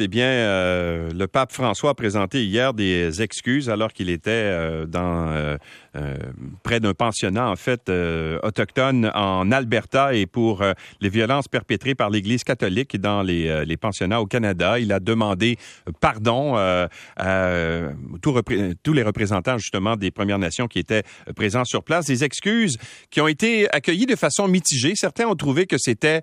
Eh bien, euh, le pape François a présenté hier des excuses alors qu'il était euh, dans euh, près d'un pensionnat en fait autochtone en Alberta et pour les violences perpétrées par l'Église catholique dans les, les, pensionnats au Canada. Il a demandé pardon à tous les représentants justement des Premières Nations qui étaient présents sur place. Des excuses qui ont été accueillies de façon mitigée. Certains ont trouvé que c'était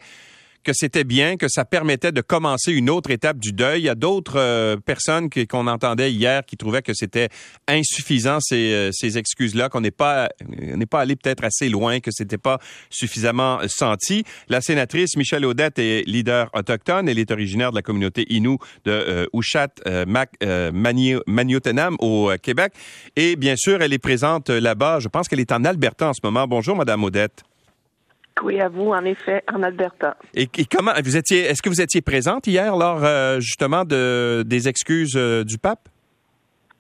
que c'était bien, que ça permettait de commencer une autre étape du deuil. Il y a d'autres euh, personnes qu'on entendait hier qui trouvaient que c'était insuffisant ces, euh, ces excuses-là, qu'on n'est pas n'est pas allé peut-être assez loin, que c'était pas suffisamment senti. La sénatrice Michelle Audette est leader autochtone. Elle est originaire de la communauté Innu de euh, Ushat euh, Maniotenam au Québec. Et bien sûr, elle est présente là-bas. Je pense qu'elle est en Alberta en ce moment. Bonjour, Madame Audette. Oui, à vous, en effet, en Alberta. Et, comment vous étiez Est-ce que vous étiez présente hier lors euh, justement de, des excuses euh, du pape?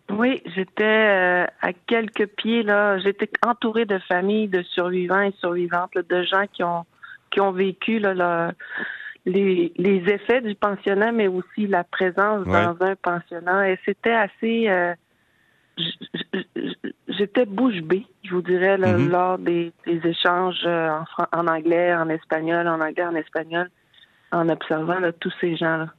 Oui, j'étais euh, à quelques pieds là. J'étais entourée de familles de survivants et survivantes, de gens qui ont qui ont vécu là, les, les effets du pensionnat, mais aussi la présence dans un pensionnat. Et c'était assez j'étais bouche bée, je vous dirais, mm-hmm. lors des, échanges euh, en, en, anglais, en espagnol, en anglais, en espagnol, en observant tous ces gens-là.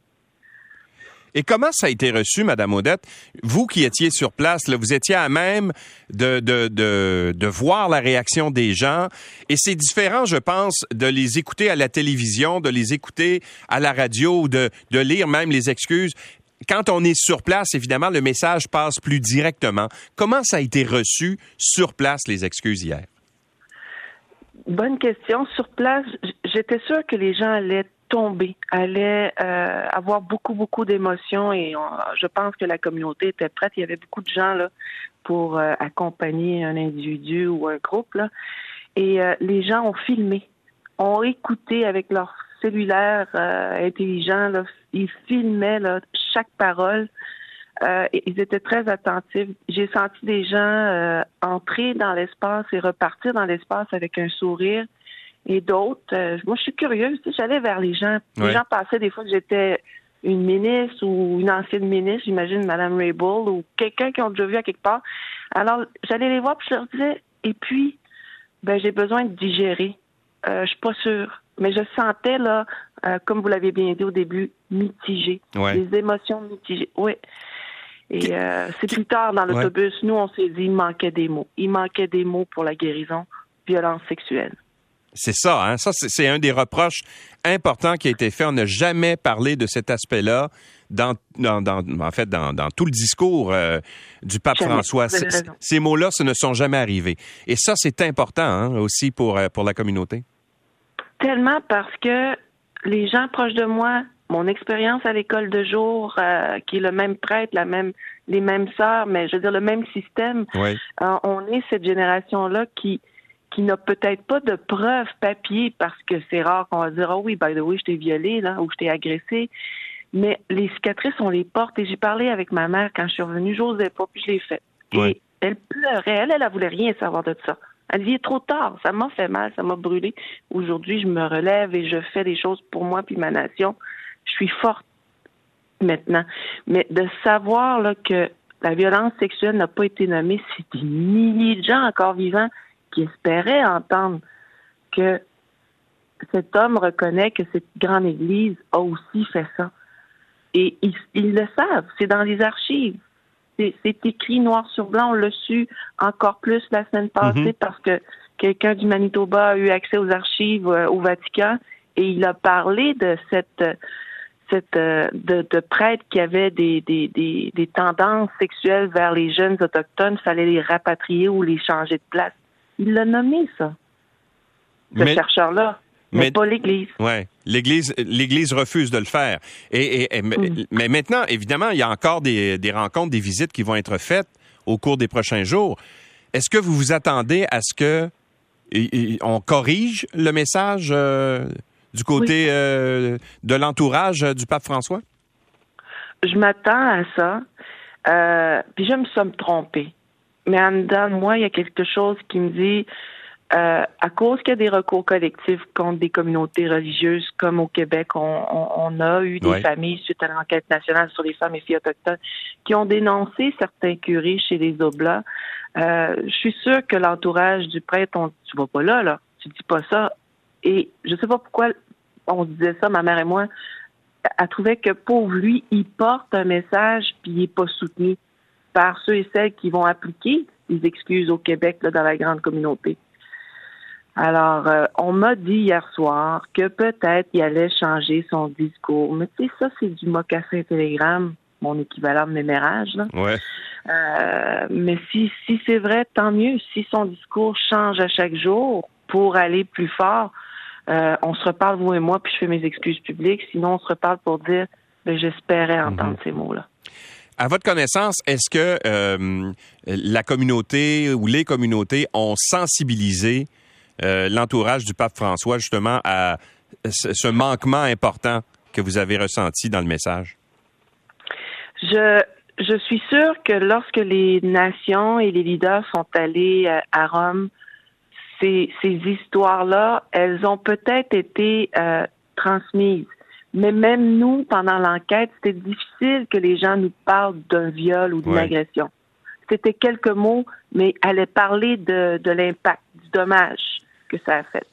Et comment ça a été reçu, Madame Odette? Vous qui étiez sur place, vous étiez à même de, de, de, de, voir la réaction des gens. Et c'est différent, je pense, de les écouter à la télévision, de les écouter à la radio, de, de lire même les excuses quand on est sur place, évidemment, le message passe plus directement. Comment ça a été reçu sur place, les excuses hier? Bonne question. Sur place, j'étais sûre que les gens allaient tomber, allaient euh, avoir beaucoup, beaucoup d'émotions et je pense que la communauté était prête. Il y avait beaucoup de gens là pour euh, accompagner un individu ou un groupe. Et euh, les gens ont filmé, ont écouté avec leur cellulaire intelligent. Là, ils filmaient là, chaque parole. Euh, ils étaient très attentifs. J'ai senti des gens euh, entrer dans l'espace et repartir dans l'espace avec un sourire. Et d'autres, euh, moi je suis curieuse, j'allais vers les gens. Les gens passaient des fois que j'étais une ministre ou une ancienne ministre, j'imagine Mme Raybould ou quelqu'un qu'ils ont déjà vu à quelque part. Alors j'allais les voir puis je leur disais, et puis, ben j'ai besoin de digérer. Euh, je suis pas sûre. Mais je sentais là euh, comme vous l'avez bien dit au début, mitigé. Les émotions mitigées. Oui. Et euh, c'est plus tard dans l'autobus, nous, on s'est dit, il manquait des mots. Il manquait des mots pour la guérison, violence sexuelle. C'est ça, hein? Ça, c'est un des reproches importants qui a été fait. On n'a jamais parlé de cet aspect-là dans, dans, en fait, dans, dans, tout le discours euh, du pape François. Ces mots-là, ce ne sont jamais arrivés. Et ça, c'est important hein, aussi pour, pour la communauté. Tellement parce que les gens proches de moi, mon expérience à l'école de jour, euh, qui est le même prêtre, la même, les mêmes sœurs, mais je veux dire le même système. Euh, on est cette génération-là qui qui n'a peut-être pas de preuves papier parce que c'est rare qu'on va dire oh oui, by the way, je t'ai violé là ou je t'ai agressé. Mais les cicatrices, on les porte. Et j'ai parlé avec ma mère quand je suis revenue, j'osais pas, puis je l'ai fait. Et elle pleurait. Elle, elle, elle voulait rien savoir de ça. Elle dit, trop tard, ça m'a fait mal, ça m'a brûlé. Aujourd'hui, je me relève et je fais des choses pour moi puis ma nation. Je suis forte maintenant. Mais de savoir que la violence sexuelle n'a pas été nommée, c'est des milliers de gens encore vivants qui espéraient entendre que cet homme reconnaît que cette grande Église a aussi fait ça. Et ils, ils le savent, c'est dans les archives c'est écrit noir sur blanc. On l'a su encore plus la semaine passée mhm. parce que quelqu'un du Manitoba a eu accès aux archives euh, au Vatican et il a parlé de cette cette euh, de, de prêtres qui avaient des, des, des, des, tendances sexuelles vers les jeunes autochtones, il fallait les rapatrier ou les changer de place. Il l'a nommé ça. Ce chercheur-là mais, pas l'Église. Ouais, l'Église, l'Église refuse de le faire. Et, mais maintenant, évidemment, il y a encore des, des, rencontres, des visites qui vont être faites au cours des prochains jours. Est-ce que vous vous attendez à ce que on corrige le message euh, du côté euh, de l'entourage du pape François? Je m'attends à ça. Euh, puis je me suis trompée. Mais en dedans de moi, il y a quelque chose qui me dit euh, à cause qu'il y a des recours collectifs contre des communautés religieuses, comme au Québec, on, a eu des familles suite à l'enquête nationale sur les femmes et filles autochtones qui ont dénoncé certains curés chez les Oblats. Euh, je suis sûre que l'entourage du prêtre, on, tu vas pas là, là, tu dis pas ça. Et je sais pas pourquoi on disait ça, ma mère et moi, elle trouvait que pour lui, il porte un message puis il n'est pas soutenu par ceux et celles qui vont appliquer les excuses au Québec là, dans la grande communauté. Alors, euh, on m'a dit hier soir que peut-être il allait changer son discours. Mais tu sais, ça, c'est du mocassin télégramme, mon équivalent de mémérage. Là. Ouais. Euh, mais si, si c'est vrai, tant mieux. Si son discours change à chaque jour pour aller plus fort, euh, on se reparle, vous et moi, puis je fais mes excuses publiques. Sinon, on se reparle pour dire, ben, j'espérais entendre mhm. ces mots-là. À votre connaissance, est-ce que la communauté ou les communautés ont sensibilisé euh, l'entourage du pape François justement à ce manquement important que vous avez ressenti dans le message? Je, je suis sûre que lorsque les nations et les leaders sont allés à Rome ces, histoires-là, elles ont peut-être été euh, transmises. Mais même nous, pendant l'enquête, c'était difficile que les gens nous parlent d'un viol ou d'une agression. C'était quelques mots, mais allaient parler de, l'impact, du dommage que ça a fait.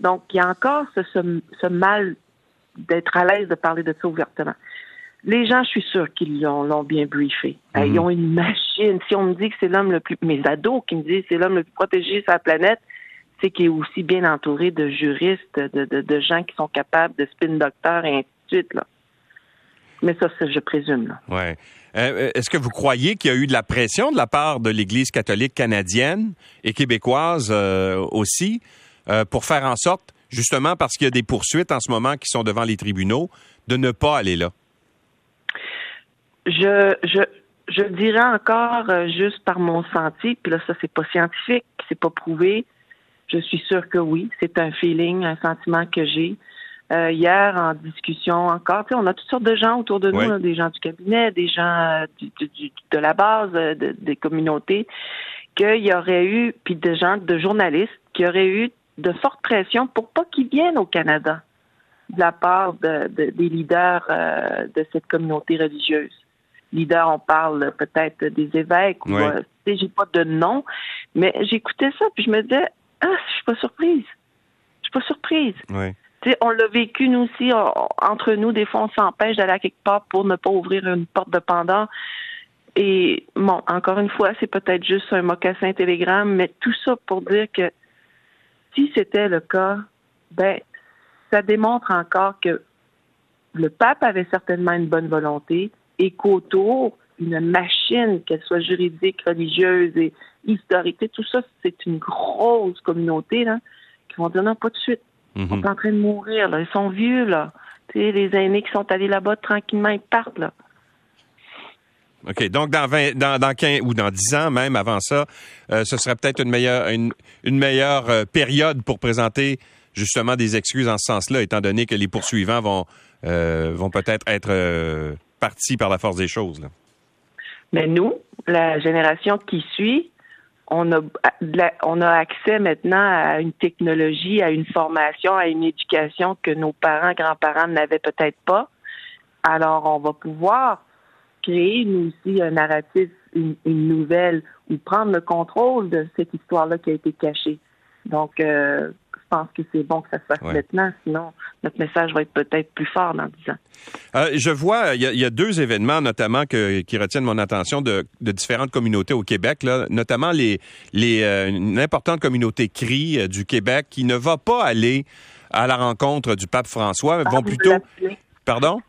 Donc, il y a encore ce, mal d'être à l'aise de parler de ça ouvertement. Les gens, je suis sûre qu'ils l'ont bien briefé. Mhm. Ils ont une machine. Si on me dit que c'est l'homme le plus... Mes ados qui me disent que c'est l'homme le plus protégé sur la planète, c'est qu'il est aussi bien entouré de juristes, de, gens qui sont capables de spin docteurs et ainsi de suite. Là. Mais ça, je présume. Là. Ouais. Euh, est-ce que vous croyez qu'il y a eu de la pression de la part de l'Église catholique canadienne et québécoise euh, aussi euh, pour faire en sorte, justement parce qu'il y a des poursuites en ce moment qui sont devant les tribunaux, de ne pas aller là? Je, dirais encore juste par mon senti, puis là, ça, c'est pas scientifique, c'est pas prouvé. Je suis sûre que oui. C'est un feeling, un sentiment que j'ai. Euh, hier, en discussion encore, on a toutes sortes de gens autour de nous, des gens du cabinet, des gens euh, de la base, euh, des communautés, qu'il y aurait eu, puis des gens, de journalistes, qui auraient eu de fortes pressions pour pas qu'ils viennent au Canada de la part des leaders de cette communauté religieuse. Leaders, on parle peut-être des évêques, ou j'ai pas de nom, mais j'écoutais ça, puis je me disais, ah, je suis pas surprise. Je suis pas surprise. On l'a vécu, nous aussi, entre nous, des fois, on s'empêche d'aller à quelque part pour ne pas ouvrir une porte de pendant. Et bon, encore une fois, c'est peut-être juste un mocassin télégramme, mais tout ça pour dire que si c'était le cas, ben, ça démontre encore que le pape avait certainement une bonne volonté et qu'autour, une machine, qu'elle soit juridique, religieuse et historique. tout ça, c'est une grosse communauté là, qui vont dire non, pas de suite. Ils sont mhm. en train de mourir. Là. Ils sont vieux. là. les aînés qui sont allés là-bas tranquillement, ils partent. Là. OK. Donc, dans, 20, dans, dans 15 ou dans 10 ans, même avant ça, euh, ce serait peut-être une meilleure, une, meilleure euh, période pour présenter justement des excuses en ce sens-là, étant donné que les poursuivants vont, euh, vont peut-être être, partis par la force des choses. Là. Mais nous, la génération qui suit, on a, on a accès maintenant à une technologie, à une formation, à une éducation que nos parents, grands-parents n'avaient peut-être pas. Alors, on va pouvoir créer, nous aussi, un narratif, une, nouvelle, ou prendre le contrôle de cette histoire-là qui a été cachée. Donc, euh, pense que c'est bon que ça se fasse maintenant, sinon notre message va être peut-être plus fort dans dix ans. Euh, je vois, il y, a deux événements notamment qui retiennent mon attention de, différentes communautés au Québec, là, notamment les, les, euh, une importante communauté CRI euh, du Québec qui ne va pas aller à la rencontre du pape François, ah, vont plutôt... Pardon?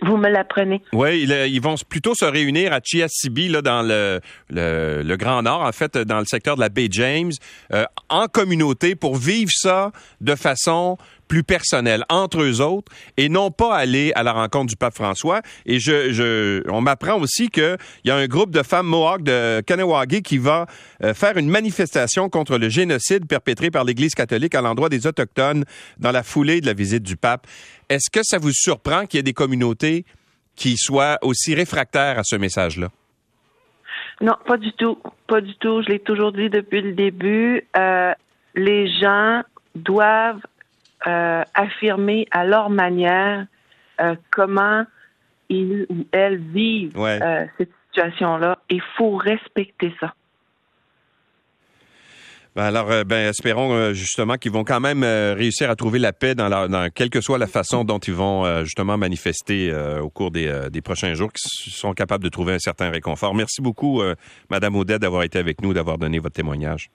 Vous me l'apprenez. Oui, ils vont plutôt se réunir à Chiasibi, là, dans le, le, Grand Nord, en fait, dans le secteur de la baie James, euh, en communauté pour vivre ça de façon plus personnelle entre eux autres et non pas aller à la rencontre du pape François. Et je, je on m'apprend aussi qu'il y a un groupe de femmes Mohawk de Kanawagi qui va euh, faire une manifestation contre le génocide perpétré par l'Église catholique à l'endroit des Autochtones dans la foulée de la visite du pape. Est-ce que ça vous surprend qu'il y ait des communautés qui soient aussi réfractaires à ce message-là? Non, pas du tout. Pas du tout. Je l'ai toujours dit depuis le début. Euh, les gens doivent euh, affirmer à leur manière euh, comment ils ou elles vivent euh, cette situation-là. Il faut respecter ça. Ben alors, ben, espérons justement qu'ils vont quand même réussir à trouver la paix dans, dans quelle que soit la façon dont ils vont justement manifester au cours des, des prochains jours, qu'ils sont capables de trouver un certain réconfort. Merci beaucoup, Madame Audet, d'avoir été avec nous, d'avoir donné votre témoignage.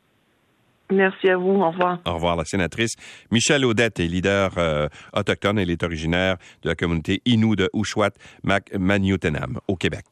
Merci à vous. Au revoir. Au revoir, la sénatrice. Michelle Audette est leader euh, autochtone. Elle est originaire de la communauté Innu de Maniotenam, au Québec.